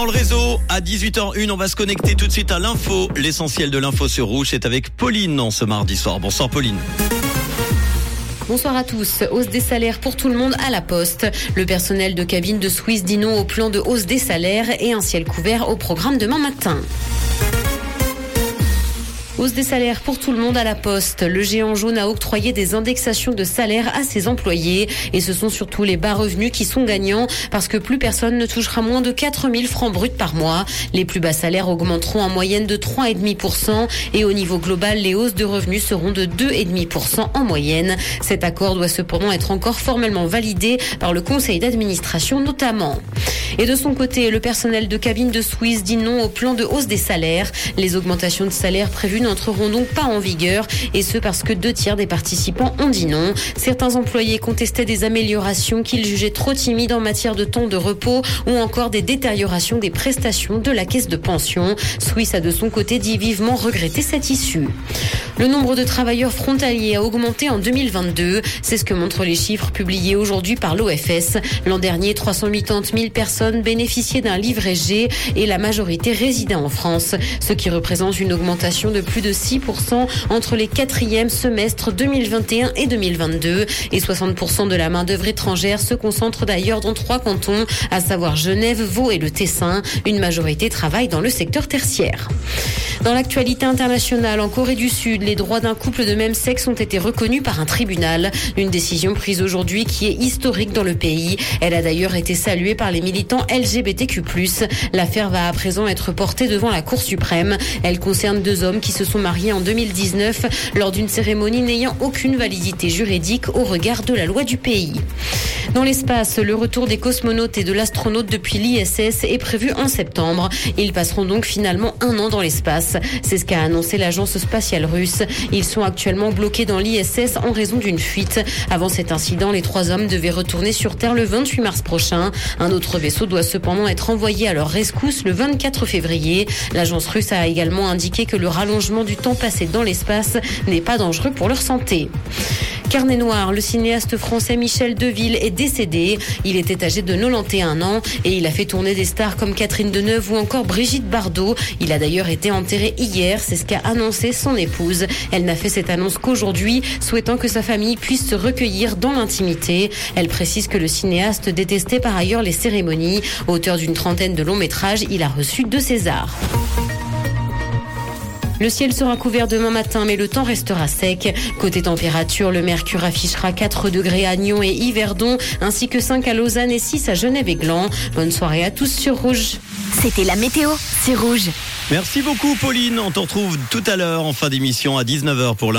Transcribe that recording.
dans le réseau. À 18h01, on va se connecter tout de suite à l'info. L'essentiel de l'info sur Rouge, c'est avec Pauline en ce mardi soir. Bonsoir Pauline. Bonsoir à tous. Hausse des salaires pour tout le monde à la poste. Le personnel de cabine de Swiss dit non au plan de hausse des salaires et un ciel couvert au programme demain matin. Hausse des salaires pour tout le monde à la poste. Le géant jaune a octroyé des indexations de salaire à ses employés. Et ce sont surtout les bas revenus qui sont gagnants parce que plus personne ne touchera moins de 4000 francs bruts par mois. Les plus bas salaires augmenteront en moyenne de 3,5% et au niveau global, les hausses de revenus seront de 2,5% en moyenne. Cet accord doit cependant être encore formellement validé par le conseil d'administration notamment. Et de son côté, le personnel de cabine de Suisse dit non au plan de hausse des salaires. Les augmentations de salaire prévues n'entreront donc pas en vigueur et ce parce que deux tiers des participants ont dit non. Certains employés contestaient des améliorations qu'ils jugeaient trop timides en matière de temps de repos ou encore des détériorations des prestations de la caisse de pension. Suisse a de son côté dit vivement regretter cette issue. Le nombre de travailleurs frontaliers a augmenté en 2022. C'est ce que montrent les chiffres publiés aujourd'hui par l'OFS. L'an dernier, 380 000 personnes bénéficiaient d'un livret G et la majorité résidait en France, ce qui représente une augmentation de plus de 6% entre les quatrièmes semestres 2021 et 2022. Et 60% de la main-d'œuvre étrangère se concentre d'ailleurs dans trois cantons, à savoir Genève, Vaud et le Tessin. Une majorité travaille dans le secteur tertiaire. Dans l'actualité internationale, en Corée du Sud, les droits d'un couple de même sexe ont été reconnus par un tribunal. Une décision prise aujourd'hui qui est historique dans le pays. Elle a d'ailleurs été saluée par les militants LGBTQ+. L'affaire va à présent être portée devant la Cour suprême. Elle concerne deux hommes qui se sont mariés en 2019 lors d'une cérémonie n'ayant aucune validité juridique au regard de la loi du pays. Dans l'espace, le retour des cosmonautes et de l'astronaute depuis l'ISS est prévu en septembre. Ils passeront donc finalement un an dans l'espace. C'est ce qu'a annoncé l'agence spatiale russe. Ils sont actuellement bloqués dans l'ISS en raison d'une fuite. Avant cet incident, les trois hommes devaient retourner sur Terre le 28 mars prochain. Un autre vaisseau doit cependant être envoyé à leur rescousse le 24 février. L'agence russe a également indiqué que le rallongement du temps passé dans l'espace n'est pas dangereux pour leur santé. Carnet noir, le cinéaste français Michel Deville est décédé. Il était âgé de 91 ans et il a fait tourner des stars comme Catherine Deneuve ou encore Brigitte Bardot. Il a d'ailleurs été enterré hier, c'est ce qu'a annoncé son épouse. Elle n'a fait cette annonce qu'aujourd'hui, souhaitant que sa famille puisse se recueillir dans l'intimité. Elle précise que le cinéaste détestait par ailleurs les cérémonies. Auteur d'une trentaine de longs métrages, il a reçu deux Césars. Le ciel sera couvert demain matin, mais le temps restera sec. Côté température, le mercure affichera 4 degrés à Nyon et Yverdon, ainsi que 5 à Lausanne et 6 à Genève et Gland. Bonne soirée à tous sur Rouge. C'était la météo, c'est Rouge. Merci beaucoup Pauline. On te retrouve tout à l'heure en fin d'émission à 19h pour l'info.